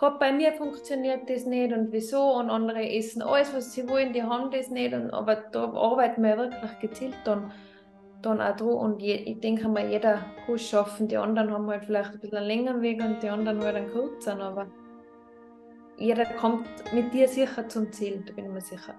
gerade bei mir funktioniert das nicht und wieso und andere essen alles, was sie wollen, die haben das nicht. Und, aber da arbeiten wir wirklich gezielt dann, dann auch dran. Und je, ich denke mal, jeder kann es schaffen. Die anderen haben halt vielleicht ein bisschen einen längeren Weg und die anderen halt einen kürzeren. Aber jeder kommt mit dir sicher zum Ziel, da bin ich mir sicher.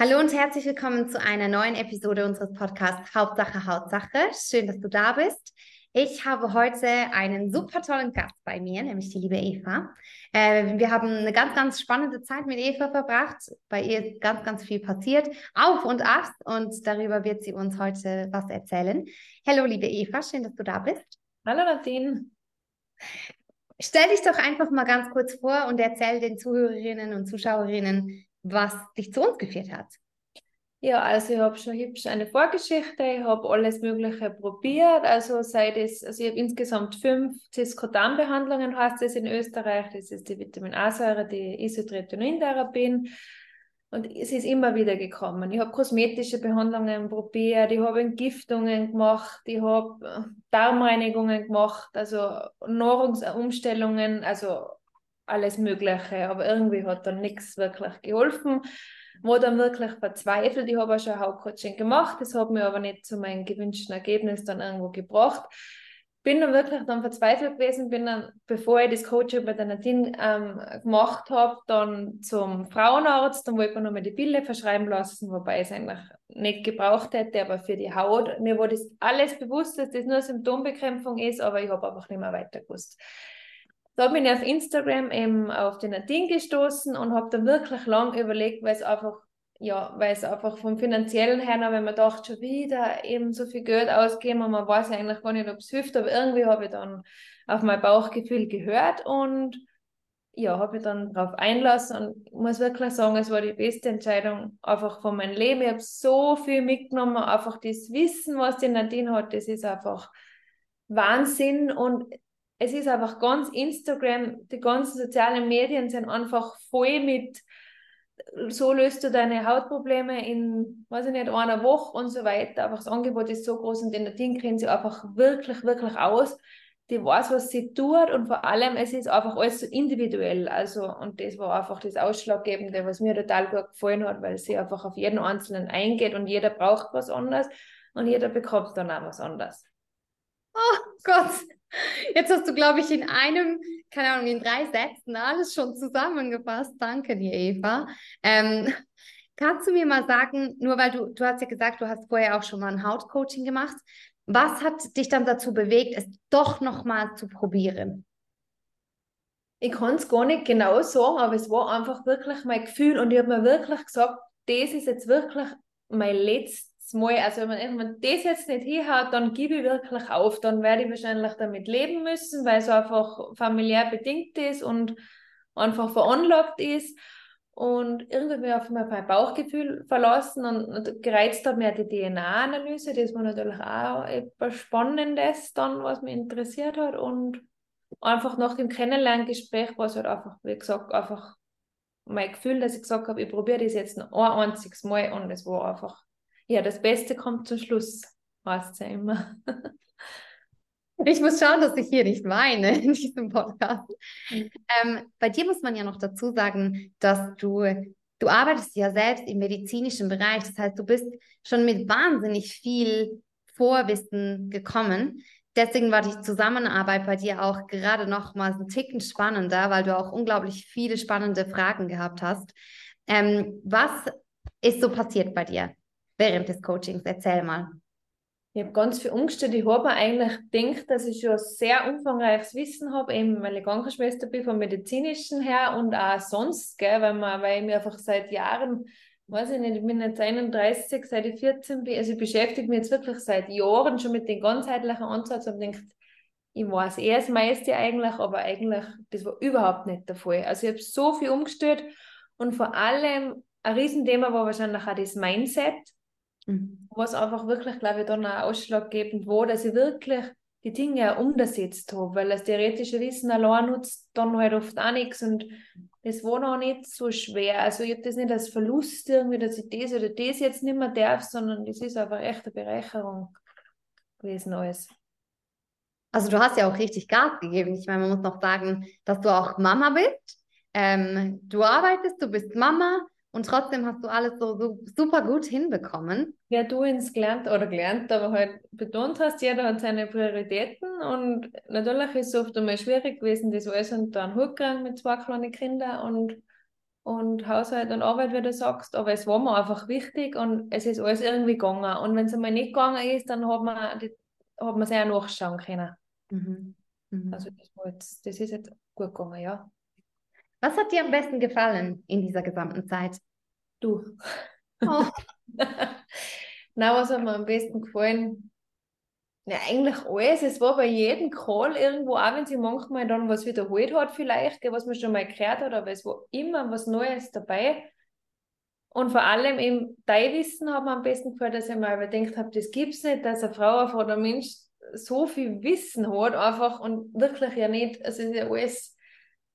Hallo und herzlich willkommen zu einer neuen Episode unseres Podcasts Hauptsache Hauptsache. Schön, dass du da bist. Ich habe heute einen super tollen Gast bei mir, nämlich die liebe Eva. Äh, wir haben eine ganz, ganz spannende Zeit mit Eva verbracht. Bei ihr ist ganz, ganz viel passiert, auf und ab. Und darüber wird sie uns heute was erzählen. Hallo, liebe Eva, schön, dass du da bist. Hallo, Nadine. Stell dich doch einfach mal ganz kurz vor und erzähl den Zuhörerinnen und Zuschauerinnen, was dich zu uns geführt hat. Ja, also ich habe schon hübsch eine Vorgeschichte, ich habe alles Mögliche probiert. Also seit es, also ich habe insgesamt fünf Ciscotan-Behandlungen, heißt es in Österreich. Das ist die Vitamin A-Säure, die Isotretinoin-Therapien. Und es ist immer wieder gekommen. Ich habe kosmetische Behandlungen probiert, ich habe Entgiftungen gemacht, ich habe Darmreinigungen gemacht, also Nahrungsumstellungen, also alles Mögliche, aber irgendwie hat dann nichts wirklich geholfen. War dann wirklich verzweifelt. Ich habe auch schon Hautcoaching gemacht, das hat mir aber nicht zu meinem gewünschten Ergebnis dann irgendwo gebracht. Bin dann wirklich dann verzweifelt gewesen, bin dann, bevor ich das Coaching bei der Nadine ähm, gemacht habe, dann zum Frauenarzt, dann wollte man nochmal die Pille verschreiben lassen, wobei ich es eigentlich nicht gebraucht hätte, aber für die Haut. Mir war das alles bewusst, dass das nur Symptombekämpfung ist, aber ich habe einfach nicht mehr weiter gewusst da bin ich auf Instagram eben auf den Nadine gestoßen und habe da wirklich lang überlegt, weil es einfach, ja, weil es einfach vom finanziellen her, wenn man dachte, schon wieder eben so viel Geld ausgeben und man weiß eigentlich gar nicht, ob es hilft, aber irgendwie habe ich dann auf mein Bauchgefühl gehört und ja, habe ich dann darauf einlassen und muss wirklich sagen, es war die beste Entscheidung einfach von meinem Leben. Ich habe so viel mitgenommen, einfach das Wissen, was die Nadine hat, das ist einfach Wahnsinn und es ist einfach ganz Instagram, die ganzen sozialen Medien sind einfach voll mit, so löst du deine Hautprobleme in, weiß ich nicht, einer Woche und so weiter. Einfach das Angebot ist so groß und der Ding kennen sie einfach wirklich, wirklich aus. Die weiß, was sie tut und vor allem, es ist einfach alles so individuell. Also, und das war einfach das Ausschlaggebende, was mir total gut gefallen hat, weil sie einfach auf jeden Einzelnen eingeht und jeder braucht was anderes und jeder bekommt dann auch was anderes. Oh Gott, Jetzt hast du, glaube ich, in einem, keine Ahnung, in drei Sätzen alles schon zusammengefasst. Danke dir, Eva. Ähm, kannst du mir mal sagen, nur weil du, du hast ja gesagt, du hast vorher auch schon mal ein Hautcoaching gemacht. Was hat dich dann dazu bewegt, es doch nochmal zu probieren? Ich kann es gar nicht genau sagen, aber es war einfach wirklich mein Gefühl und ich habe mir wirklich gesagt, das ist jetzt wirklich mein letztes Mal, also wenn man, man das jetzt nicht hinhaut, dann gebe ich wirklich auf. Dann werde ich wahrscheinlich damit leben müssen, weil es einfach familiär bedingt ist und einfach veranlagt ist. Und irgendwie auf mein Bauchgefühl verlassen und, gereizt hat mir die DNA-Analyse, das war natürlich auch etwas Spannendes dann, was mich interessiert hat. Und einfach nach dem Kennenlerngespräch war es halt einfach, wie gesagt, einfach mein Gefühl, dass ich gesagt habe, ich probiere das jetzt noch ein einziges Mal und es war einfach ja, das Beste kommt zum Schluss, heißt ja immer. Ich muss schauen, dass ich hier nicht weine in diesem Podcast. Ähm, bei dir muss man ja noch dazu sagen, dass du, du arbeitest ja selbst im medizinischen Bereich. Das heißt, du bist schon mit wahnsinnig viel Vorwissen gekommen. Deswegen war die Zusammenarbeit bei dir auch gerade noch mal ein Ticken spannender, weil du auch unglaublich viele spannende Fragen gehabt hast. Ähm, was ist so passiert bei dir? Während des Coachings? Erzähl mal. Ich habe ganz viel umgestellt. Ich habe eigentlich gedacht, dass ich schon sehr umfangreiches Wissen habe, eben weil ich Krankenschwester bin vom medizinischen her und auch sonst, gell, weil, man, weil ich mir einfach seit Jahren, weiß ich nicht, ich bin jetzt 31, seit ich 14 bin, also ich beschäftige mich jetzt wirklich seit Jahren schon mit dem ganzheitlichen Ansatz und denke, ich weiß eh das meiste eigentlich, aber eigentlich, das war überhaupt nicht der Fall. Also ich habe so viel umgestellt und vor allem ein Riesenthema war wahrscheinlich auch das Mindset Mhm. Was einfach wirklich, glaube ich, dann auch ausschlaggebend war, dass ich wirklich die Dinge auch umgesetzt habe, weil das theoretische Wissen allein nutzt dann halt oft auch nichts und es war noch nicht so schwer. Also ich habe das nicht als Verlust irgendwie, dass ich das oder das jetzt nicht mehr darf, sondern das ist einfach echt eine Bereicherung gewesen alles. Also du hast ja auch richtig Gas gegeben. Ich meine, man muss noch sagen, dass du auch Mama bist. Ähm, du arbeitest, du bist Mama und trotzdem hast du alles so, so super gut hinbekommen. Ja, du ins gelernt oder gelernt, aber halt betont hast, jeder hat seine Prioritäten und natürlich ist es oft einmal schwierig gewesen, das alles unter einen Hut kriegen mit zwei kleinen Kindern und, und Haushalt und Arbeit, wie du sagst, aber es war mir einfach wichtig und es ist alles irgendwie gegangen und wenn es einmal nicht gegangen ist, dann hat man, die, hat man sich auch nachschauen können. Mhm. Mhm. Also das, jetzt, das ist jetzt gut gegangen, ja. Was hat dir am besten gefallen in dieser gesamten Zeit? Du. Oh. Na, was hat mir am besten gefallen? Ja, eigentlich alles. Es war bei jedem Call irgendwo, auch wenn sie manchmal dann was wiederholt hat, vielleicht, was man schon mal gehört hat, aber es war immer was Neues dabei. Und vor allem im Teilwissen hat mir am besten gefallen, dass ich mal überdenkt habe, das gibt es nicht, dass eine Frau oder ein Mensch so viel Wissen hat, einfach und wirklich ja nicht, also es ist ja alles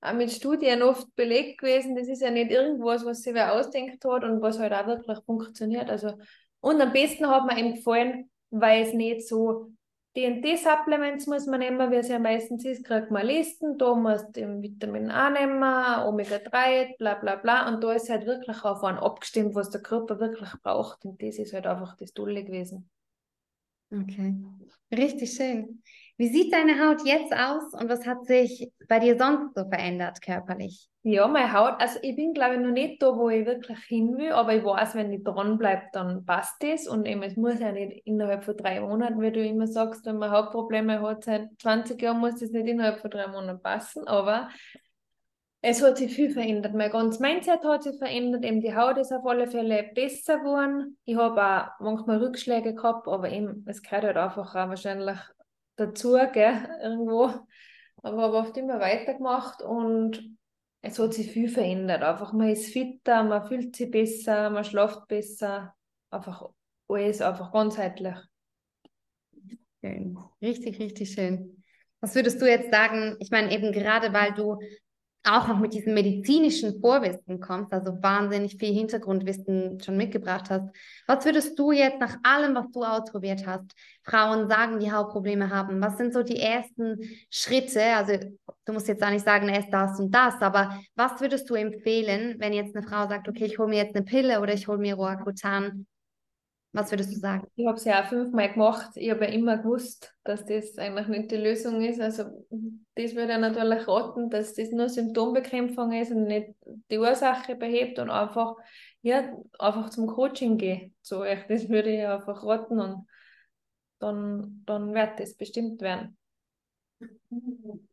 auch mit Studien oft belegt gewesen. Das ist ja nicht irgendwas, was sich wer ausdenkt hat und was halt auch wirklich funktioniert. Also, und am besten hat mir ihm gefallen, weil es nicht so DNT-Supplements muss man nehmen, wie es ja meistens ist, kriegt man Listen, da musst du Vitamin A nehmen, Omega-3, bla bla bla. Und da ist halt wirklich auf einen abgestimmt, was der Körper wirklich braucht. Und das ist halt einfach das Tolle gewesen. Okay, richtig schön. Wie sieht deine Haut jetzt aus und was hat sich bei dir sonst so verändert körperlich? Ja, meine Haut, also ich bin glaube ich noch nicht da, wo ich wirklich hin will, aber ich weiß, wenn ich dranbleibe, dann passt das und eben, es muss ja nicht innerhalb von drei Monaten, wie du immer sagst, wenn man Hautprobleme hat, seit 20 Jahren muss das nicht innerhalb von drei Monaten passen, aber es hat sich viel verändert. Mein ganzes Mindset hat sich verändert, eben die Haut ist auf alle Fälle besser geworden. Ich habe auch manchmal Rückschläge gehabt, aber eben, es gehört halt einfach auch wahrscheinlich dazu, gell, irgendwo. Aber habe oft immer weitergemacht und es hat sich viel verändert. Einfach, man ist fitter, man fühlt sich besser, man schläft besser. Einfach alles, einfach ganzheitlich. Schön. Richtig, richtig schön. Was würdest du jetzt sagen? Ich meine, eben gerade weil du auch noch mit diesem medizinischen Vorwissen kommst, also wahnsinnig viel Hintergrundwissen schon mitgebracht hast. Was würdest du jetzt nach allem, was du ausprobiert hast, Frauen sagen, die Hautprobleme haben? Was sind so die ersten Schritte? Also du musst jetzt auch nicht sagen, erst das und das, aber was würdest du empfehlen, wenn jetzt eine Frau sagt, okay, ich hole mir jetzt eine Pille oder ich hole mir Roacutan? Was würdest du sagen? Ich habe es ja auch fünfmal gemacht. Ich habe ja immer gewusst, dass das eigentlich nicht die Lösung ist. Also das würde ich natürlich raten, dass das nur Symptombekämpfung ist und nicht die Ursache behebt und einfach, ja, einfach zum Coaching gehen. So, echt, das würde ich einfach raten und dann, dann wird das bestimmt werden.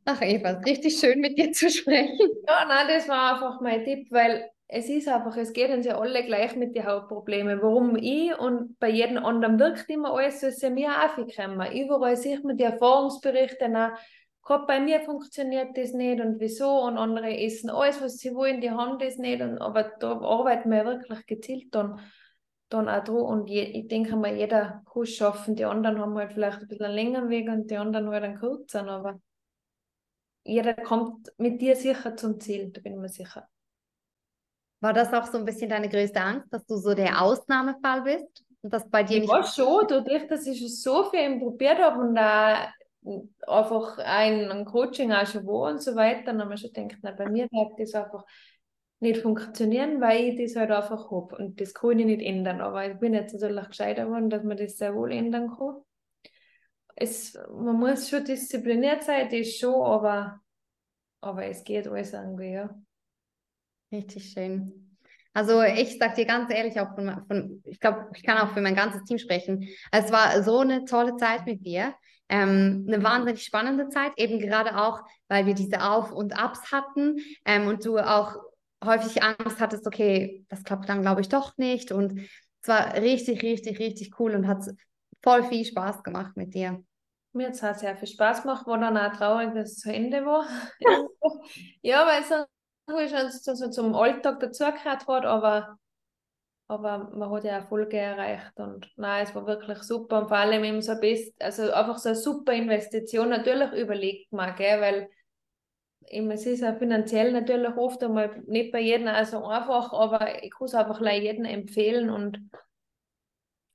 Ach Eva, richtig schön mit dir zu sprechen. Ja, nein, das war einfach mein Tipp, weil es ist einfach, es geht uns ja alle gleich mit den Hautproblemen. Warum ich und bei jedem anderen wirkt immer alles, so ist mir auch viel kremmer. Überall sieht man die Erfahrungsberichte, na, gerade bei mir funktioniert das nicht und wieso und andere essen alles, was sie wollen, die haben das nicht. Und, aber da arbeiten wir wirklich gezielt dann, dann auch dran. Und je, ich denke mal, jeder kann es schaffen. Die anderen haben halt vielleicht ein bisschen einen längeren Weg und die anderen halt einen kürzeren, aber jeder kommt mit dir sicher zum Ziel, da bin ich mir sicher. War das auch so ein bisschen deine größte Angst, dass du so der Ausnahmefall bist? Und das bei dir ich nicht. War schon, dadurch, dass ich schon so viel probiert habe und da einfach ein, ein Coaching auch schon war und so weiter, dann haben wir schon gedacht, na, bei mir wird das einfach nicht funktionieren, weil ich das halt einfach habe. Und das kann ich nicht ändern. Aber ich bin jetzt natürlich gescheiter geworden, dass man das sehr wohl ändern kann. Es, man muss schon diszipliniert sein, das schon, aber, aber es geht alles irgendwie, ja. Richtig schön. Also ich sag dir ganz ehrlich, auch von, von ich glaube, ich kann auch für mein ganzes Team sprechen. Es war so eine tolle Zeit mit dir. Ähm, eine wahnsinnig spannende Zeit, eben gerade auch, weil wir diese Auf- und Abs hatten ähm, und du auch häufig Angst hattest, okay, das klappt dann, glaube ich, doch nicht. Und es war richtig, richtig, richtig cool und hat voll viel Spaß gemacht mit dir. Mir hat es sehr viel Spaß gemacht, war dann auch traurig, dass es zu Ende war. ja, weil so ist so, so zum Alltag dazugehört hat, aber, aber man hat ja Erfolge erreicht und nein, es war wirklich super und vor allem eben so best, also einfach so eine super Investition. Natürlich überlegt man, gell, weil es ist auch finanziell natürlich oft einmal nicht bei jedem also einfach, aber ich es einfach jedem empfehlen und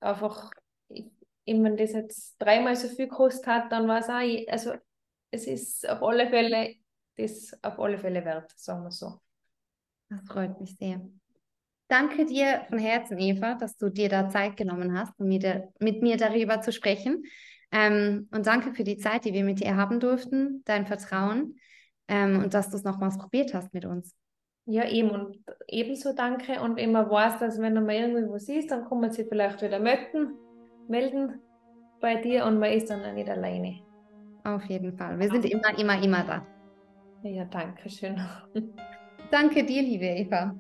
einfach, ich, wenn das jetzt dreimal so viel gekostet hat, dann war es auch, also es ist auf alle Fälle, das auf alle Fälle wert, sagen wir so. Das freut mich sehr. Danke dir von Herzen, Eva, dass du dir da Zeit genommen hast, um mit, mir darüber zu sprechen. Ähm, und danke für die Zeit, die wir mit dir haben durften, dein Vertrauen ähm, und dass du es nochmals probiert hast mit uns. Ja, eben und ebenso danke und immer weiß, dass wenn man irgendwie was ist, dann kann man sich vielleicht wieder melden, melden bei dir und man ist dann auch nicht alleine. Auf jeden Fall. Wir sind immer, immer, immer da. Ja, danke schön. Danke dir, liebe Eva.